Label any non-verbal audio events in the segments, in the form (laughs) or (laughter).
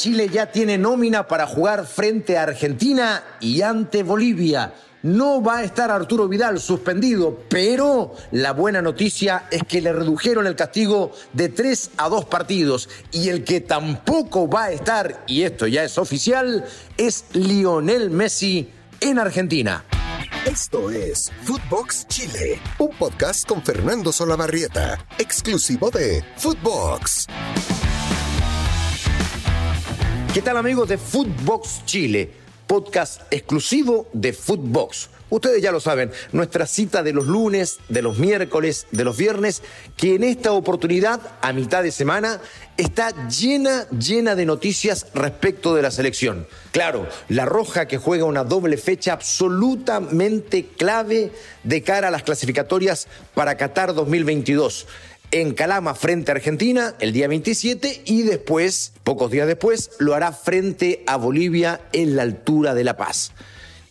Chile ya tiene nómina para jugar frente a Argentina y ante Bolivia. No va a estar Arturo Vidal suspendido, pero la buena noticia es que le redujeron el castigo de tres a dos partidos. Y el que tampoco va a estar, y esto ya es oficial, es Lionel Messi en Argentina. Esto es Footbox Chile, un podcast con Fernando Solabarrieta, exclusivo de Footbox. ¿Qué tal amigos de Footbox Chile? Podcast exclusivo de Footbox. Ustedes ya lo saben, nuestra cita de los lunes, de los miércoles, de los viernes, que en esta oportunidad, a mitad de semana, está llena, llena de noticias respecto de la selección. Claro, la Roja que juega una doble fecha absolutamente clave de cara a las clasificatorias para Qatar 2022 en Calama frente a Argentina el día 27 y después, pocos días después, lo hará frente a Bolivia en la altura de La Paz.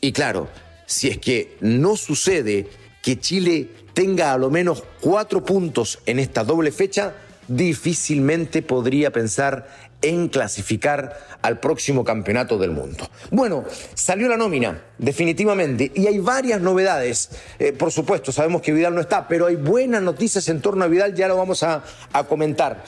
Y claro, si es que no sucede que Chile tenga a lo menos cuatro puntos en esta doble fecha, difícilmente podría pensar en clasificar al próximo campeonato del mundo. Bueno, salió la nómina, definitivamente, y hay varias novedades. Eh, por supuesto, sabemos que Vidal no está, pero hay buenas noticias en torno a Vidal, ya lo vamos a, a comentar.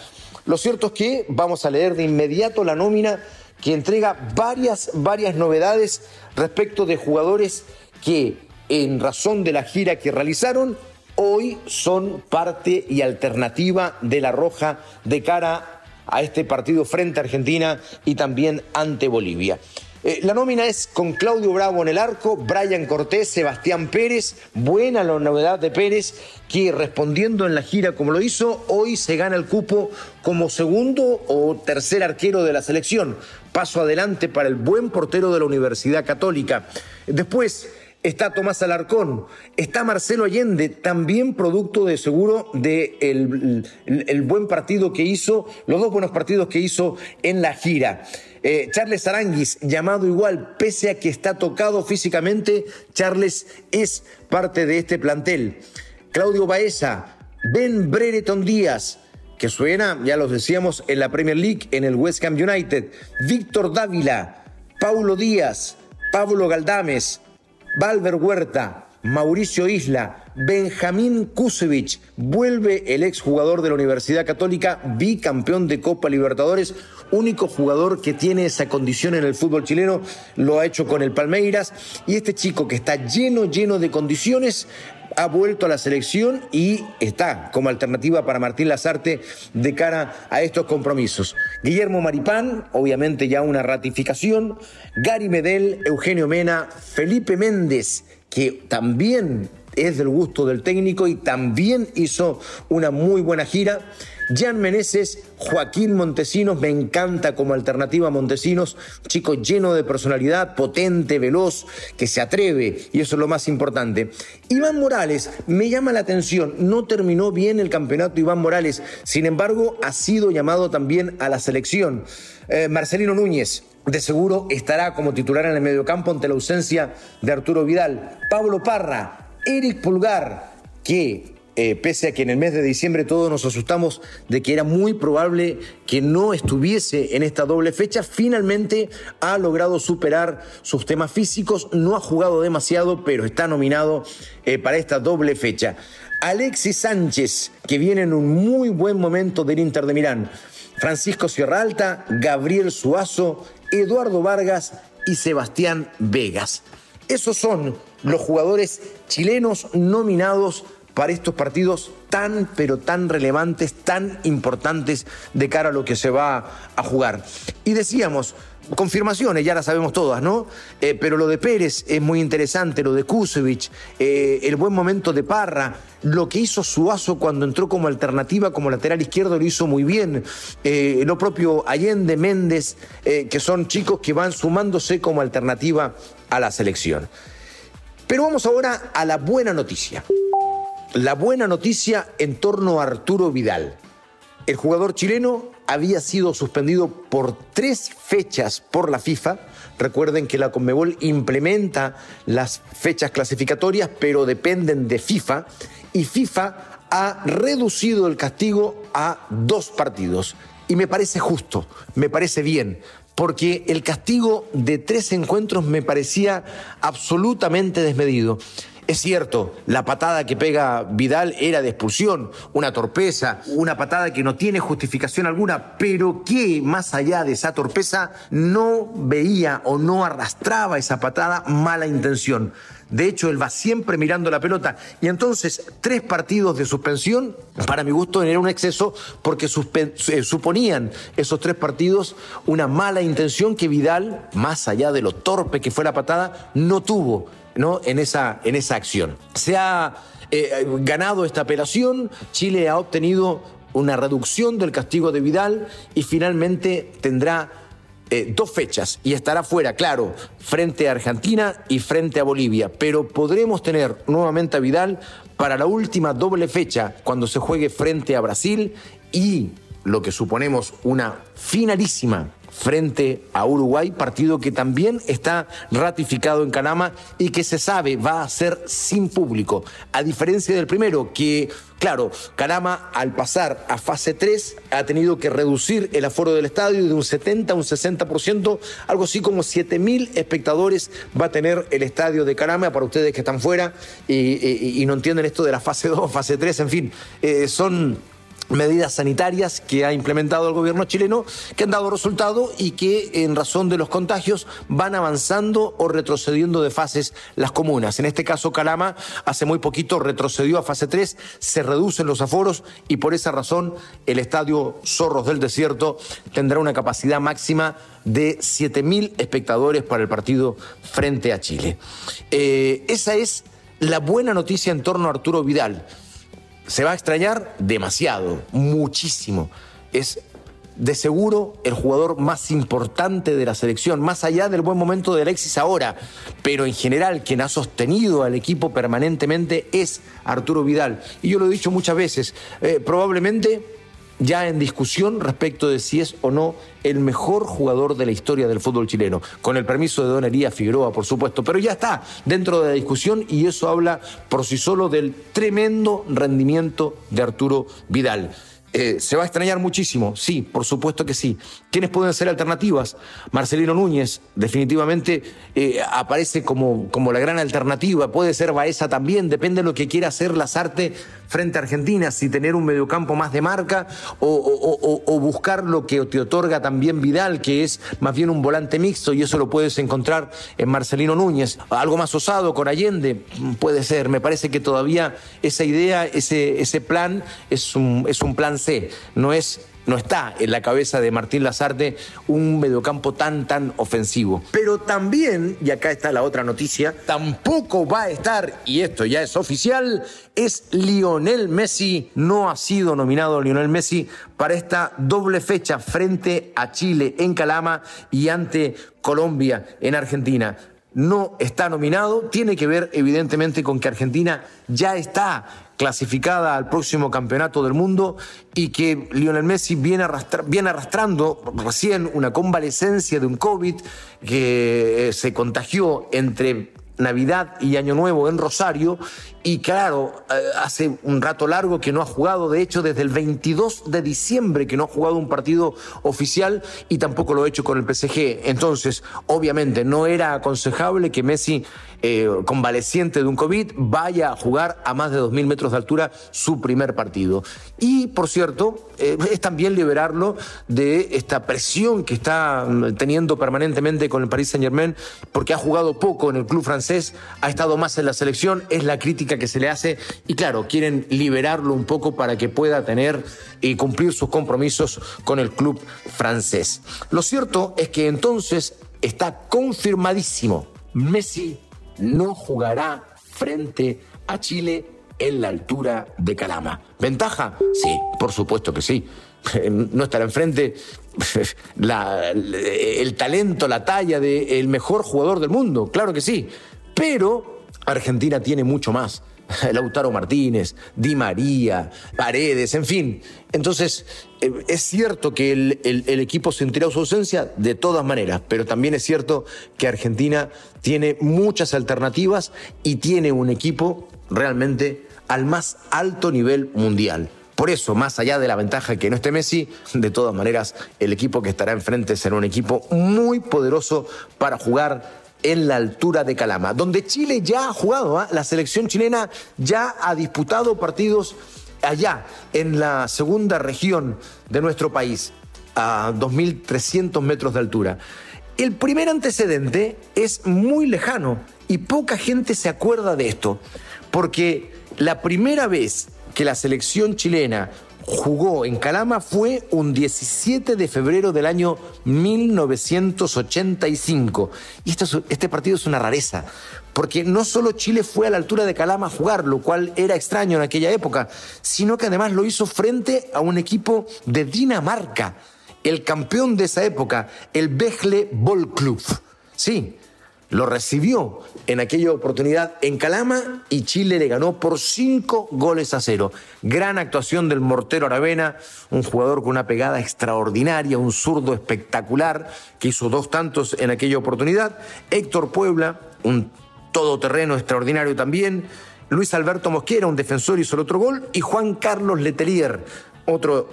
Lo cierto es que vamos a leer de inmediato la nómina que entrega varias, varias novedades respecto de jugadores que, en razón de la gira que realizaron, hoy son parte y alternativa de la Roja de cara a este partido frente a Argentina y también ante Bolivia. Eh, la nómina es con Claudio Bravo en el arco, Brian Cortés, Sebastián Pérez. Buena la novedad de Pérez, que respondiendo en la gira como lo hizo, hoy se gana el cupo como segundo o tercer arquero de la selección. Paso adelante para el buen portero de la Universidad Católica. Después, está Tomás Alarcón, está Marcelo Allende, también producto de seguro de el, buen partido que hizo, los dos buenos partidos que hizo en la gira. Eh, Charles Aranguis, llamado igual, pese a que está tocado físicamente, Charles es parte de este plantel. Claudio Baeza, Ben Brereton Díaz, que suena, ya los decíamos, en la Premier League, en el West Ham United. Víctor Dávila, Paulo Díaz, Pablo Galdames, Valver Huerta, Mauricio Isla, Benjamín Kusevich, vuelve el exjugador de la Universidad Católica, bicampeón de Copa Libertadores, único jugador que tiene esa condición en el fútbol chileno, lo ha hecho con el Palmeiras, y este chico que está lleno, lleno de condiciones, ha vuelto a la selección y está como alternativa para Martín Lazarte de cara a estos compromisos. Guillermo Maripán, obviamente ya una ratificación, Gary Medel, Eugenio Mena, Felipe Méndez, que también es del gusto del técnico y también hizo una muy buena gira. Jan Meneses, Joaquín Montesinos, me encanta como alternativa a Montesinos, chico lleno de personalidad, potente, veloz, que se atreve, y eso es lo más importante. Iván Morales, me llama la atención, no terminó bien el campeonato Iván Morales, sin embargo, ha sido llamado también a la selección. Eh, Marcelino Núñez, de seguro estará como titular en el mediocampo ante la ausencia de Arturo Vidal. Pablo Parra, Eric Pulgar, que eh, pese a que en el mes de diciembre todos nos asustamos de que era muy probable que no estuviese en esta doble fecha, finalmente ha logrado superar sus temas físicos, no ha jugado demasiado, pero está nominado eh, para esta doble fecha. Alexis Sánchez, que viene en un muy buen momento del Inter de Milán. Francisco Sierra Alta, Gabriel Suazo, Eduardo Vargas y Sebastián Vegas. Esos son los jugadores chilenos nominados para estos partidos tan, pero tan relevantes, tan importantes de cara a lo que se va a jugar. Y decíamos, confirmaciones, ya las sabemos todas, ¿no? Eh, pero lo de Pérez es muy interesante, lo de Kusevich, eh, el buen momento de Parra, lo que hizo Suazo cuando entró como alternativa, como lateral izquierdo, lo hizo muy bien. Eh, lo propio Allende, Méndez, que son chicos que van sumándose como alternativa a la selección. Pero vamos ahora a la buena noticia la buena noticia en torno a Arturo Vidal. El jugador chileno había sido suspendido por tres fechas por la FIFA. Recuerden que la Conmebol implementa las fechas clasificatorias, pero dependen de FIFA. Y FIFA ha reducido el castigo a dos partidos. y me parece justo, me parece bien, porque el castigo de tres encuentros me parecía absolutamente desmedido. Es cierto, la patada que pega Vidal era de expulsión, una torpeza, una patada que no tiene justificación alguna, pero que más allá de esa torpeza no veía o no arrastraba esa patada mala intención. De hecho, él va siempre mirando la pelota. Y entonces, tres partidos de suspensión, para mi gusto, era un exceso porque eh, suponían esos tres partidos una mala intención que Vidal, más allá de lo torpe que fue la patada, no tuvo ¿no? en, esa, en esa acción. Se ha eh, ganado esta apelación, Chile ha obtenido una reducción del castigo de Vidal y finalmente tendrá eh, dos fechas y estará fuera, claro, frente a Argentina y frente a Bolivia, pero podremos tener nuevamente a Vidal para la última doble fecha cuando se juegue frente a Brasil y lo que suponemos una finalísima frente a Uruguay, partido que también está ratificado en Canama y que se sabe va a ser sin público, a diferencia del primero que Claro, Canama al pasar a fase 3 ha tenido que reducir el aforo del estadio de un 70 a un 60%, algo así como 7 mil espectadores va a tener el estadio de Canama para ustedes que están fuera y, no entienden esto de la fase 2, fase 3, en fin, eh, son medidas sanitarias que ha implementado el gobierno chileno que han dado resultado y que en razón de los contagios van avanzando o retrocediendo de fases las comunas. En este caso, Calama hace muy poquito retrocedió a fase 3, se reducen los aforos y por esa razón el estadio Zorros del Desierto tendrá una capacidad máxima de 7.000 espectadores para el partido frente a Chile. Eh, esa es la buena noticia en torno a Arturo Vidal se va a extrañar demasiado, muchísimo. Es de seguro el jugador más importante de la selección, más allá del buen momento de Alexis ahora, pero en general quien ha sostenido al equipo permanentemente es Arturo Vidal. Y yo lo he dicho muchas veces, eh, probablemente ya en discusión respecto de si es o no el mejor jugador de la historia del fútbol chileno, con el permiso de Don Elías Figueroa, por supuesto, pero ya está dentro de la discusión y eso habla por sí solo del tremendo rendimiento de Arturo Vidal. Eh, ¿Se va a extrañar muchísimo? Sí, por supuesto que sí. ¿Quiénes pueden ser alternativas? Marcelino Núñez, definitivamente eh, aparece como, como la gran alternativa. Puede ser Baeza también, depende de lo que quiera hacer Lazarte frente a Argentina, si tener un mediocampo más de marca o, buscar lo que te otorga también Vidal, que es más bien un volante mixto, y eso lo puedes encontrar en Marcelino Núñez. Algo más osado con Allende, puede ser. Me parece que todavía esa idea, ese, ese plan es un, es un plan No es no está en la cabeza de Martín Lazarte un mediocampo tan, tan ofensivo. Pero también, y acá está la otra noticia, tampoco va a estar, y esto ya es oficial, es Lionel Messi. No ha sido nominado Lionel Messi para esta doble fecha frente a Chile en Calama y ante Colombia en Argentina no está nominado, tiene que ver evidentemente con que Argentina ya está clasificada al próximo campeonato del mundo y que Lionel Messi viene, arrastrando recién una convalecencia de un COVID que eh, se contagió entre Navidad y Año Nuevo en Rosario y claro, eh, hace un rato largo que no ha jugado, de hecho desde el 22 de diciembre que no ha jugado un partido oficial y tampoco lo ha hecho con el PSG. Entonces, obviamente no era aconsejable que Messi eh, convaleciente de un COVID vaya a jugar a más de 2.000 metros de altura su primer partido. Y, por cierto, eh, es también liberarlo de esta presión que está mm, teniendo permanentemente con el Paris Saint Germain, porque ha jugado poco en el club francés, ha estado más en la selección, es la crítica que se le hace, y claro, quieren liberarlo un poco para que pueda tener y cumplir sus compromisos con el club francés. Lo cierto es que entonces está confirmadísimo, Messi no jugará frente a Chile en la altura de Calama. ¿Ventaja? Sí, por supuesto que sí. (laughs) No estará enfrente (laughs) el talento, la talla del mejor jugador del mundo, claro que sí. Pero Argentina tiene mucho más. (laughs) Lautaro Martínez, Di María, Paredes, en fin. Entonces, eh, es cierto que el, equipo sentirá su ausencia de todas maneras, pero también es cierto que Argentina tiene muchas alternativas y tiene un equipo realmente al más alto nivel mundial. Por eso, más allá de la ventaja que no esté Messi, de todas maneras, el equipo que estará enfrente será un equipo muy poderoso para jugar en la altura de Calama, donde Chile ya ha jugado, ¿ah? la selección chilena ya ha disputado partidos allá, en la segunda región de nuestro país, a 2.300 metros de altura. El primer antecedente es muy lejano y poca gente se acuerda de esto, porque la primera vez que la selección chilena jugó en Calama fue un 17 de febrero del año 1985. Y este partido es una rareza, porque no solo Chile fue a la altura de Calama a jugar, lo cual era extraño en aquella época, sino que además lo hizo frente a un equipo de Dinamarca, el campeón de esa época, el Bechle Ball Club. Sí, lo recibió en aquella oportunidad en Calama y Chile le ganó por cinco goles a cero. Gran actuación del mortero Aravena, un jugador con una pegada extraordinaria, un zurdo espectacular que hizo dos tantos en aquella oportunidad. Héctor Puebla, un todoterreno extraordinario también. Luis Alberto Mosquera, un defensor, hizo el otro gol. Y Juan Carlos Letelier, otro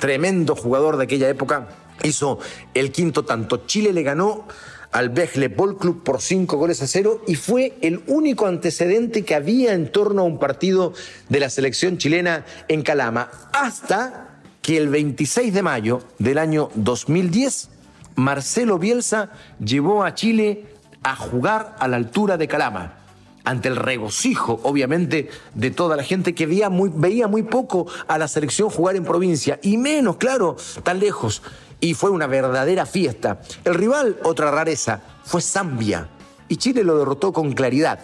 tremendo jugador de aquella época, hizo el quinto tanto. Chile le ganó al Bechle Ball Club por cinco goles a cero y fue el único antecedente que había en torno a un partido de la selección chilena en Calama, hasta que el 26 de mayo del año 2010, Marcelo Bielsa llevó a Chile a jugar a la altura de Calama ante el regocijo, obviamente, de toda la gente que veía muy, veía muy poco a la selección jugar en provincia, y menos, claro, tan lejos y fue una verdadera fiesta. El rival, otra rareza, fue Zambia y Chile lo derrotó con claridad.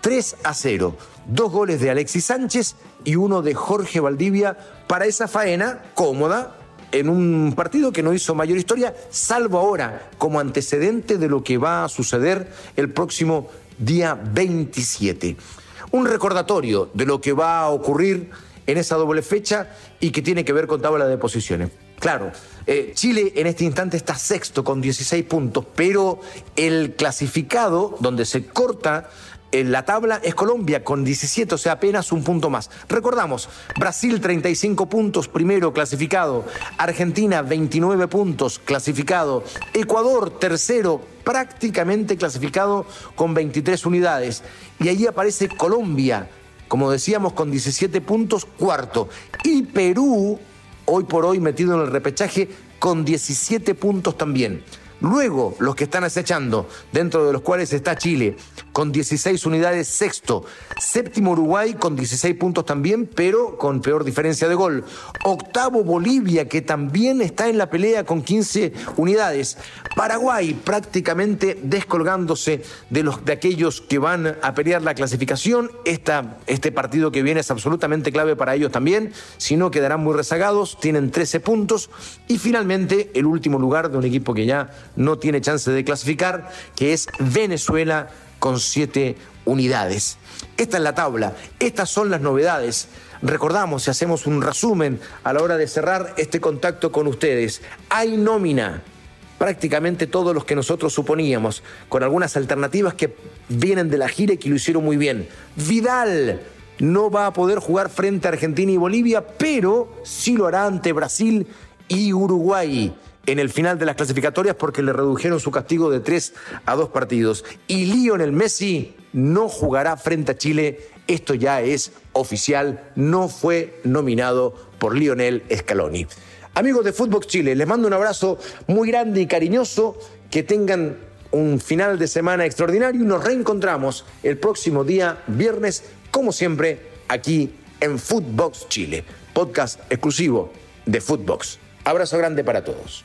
3 a 0, dos goles de Alexis Sánchez y uno de Jorge Valdivia para esa faena cómoda en un partido que no hizo mayor historia, salvo ahora como antecedente de lo que va a suceder el próximo día 27. Un recordatorio de lo que va a ocurrir en esa doble fecha y que tiene que ver con tabla de posiciones. Claro, eh, Chile en este instante está sexto con 16 puntos, pero el clasificado donde se corta en la tabla es Colombia con 17, o sea, apenas un punto más. Recordamos, Brasil 35 puntos, primero clasificado, Argentina 29 puntos, clasificado, Ecuador tercero, prácticamente clasificado con 23 unidades, y allí aparece Colombia, como decíamos, con 17 puntos, cuarto, y Perú hoy por hoy metido en el repechaje con 17 puntos también. Luego, los que están acechando, dentro de los cuales está Chile, con 16 unidades, sexto. Séptimo Uruguay con 16 puntos también, pero con peor diferencia de gol. Octavo Bolivia, que también está en la pelea con 15 unidades. Paraguay prácticamente descolgándose de, los, de aquellos que van a pelear la clasificación. Esta, este partido que viene es absolutamente clave para ellos también, si no quedarán muy rezagados, tienen 13 puntos. Y finalmente, el último lugar de un equipo que ya no tiene chance de clasificar, que es Venezuela con siete unidades. Esta es la tabla, estas son las novedades. Recordamos, si hacemos un resumen a la hora de cerrar este contacto con ustedes, hay nómina, prácticamente todos los que nosotros suponíamos, con algunas alternativas que vienen de la gira y que lo hicieron muy bien. Vidal no va a poder jugar frente a Argentina y Bolivia, pero sí lo hará ante Brasil y Uruguay en el final de las clasificatorias porque le redujeron su castigo de tres a dos partidos. Y Lionel Messi no jugará frente a Chile. Esto ya es oficial. No fue nominado por Lionel Scaloni. Amigos de Fútbol Chile, les mando un abrazo muy grande y cariñoso. Que tengan un final de semana extraordinario y nos reencontramos el próximo día, viernes, como siempre, aquí en Footbox Chile, podcast exclusivo de Footbox. Abrazo grande para todos.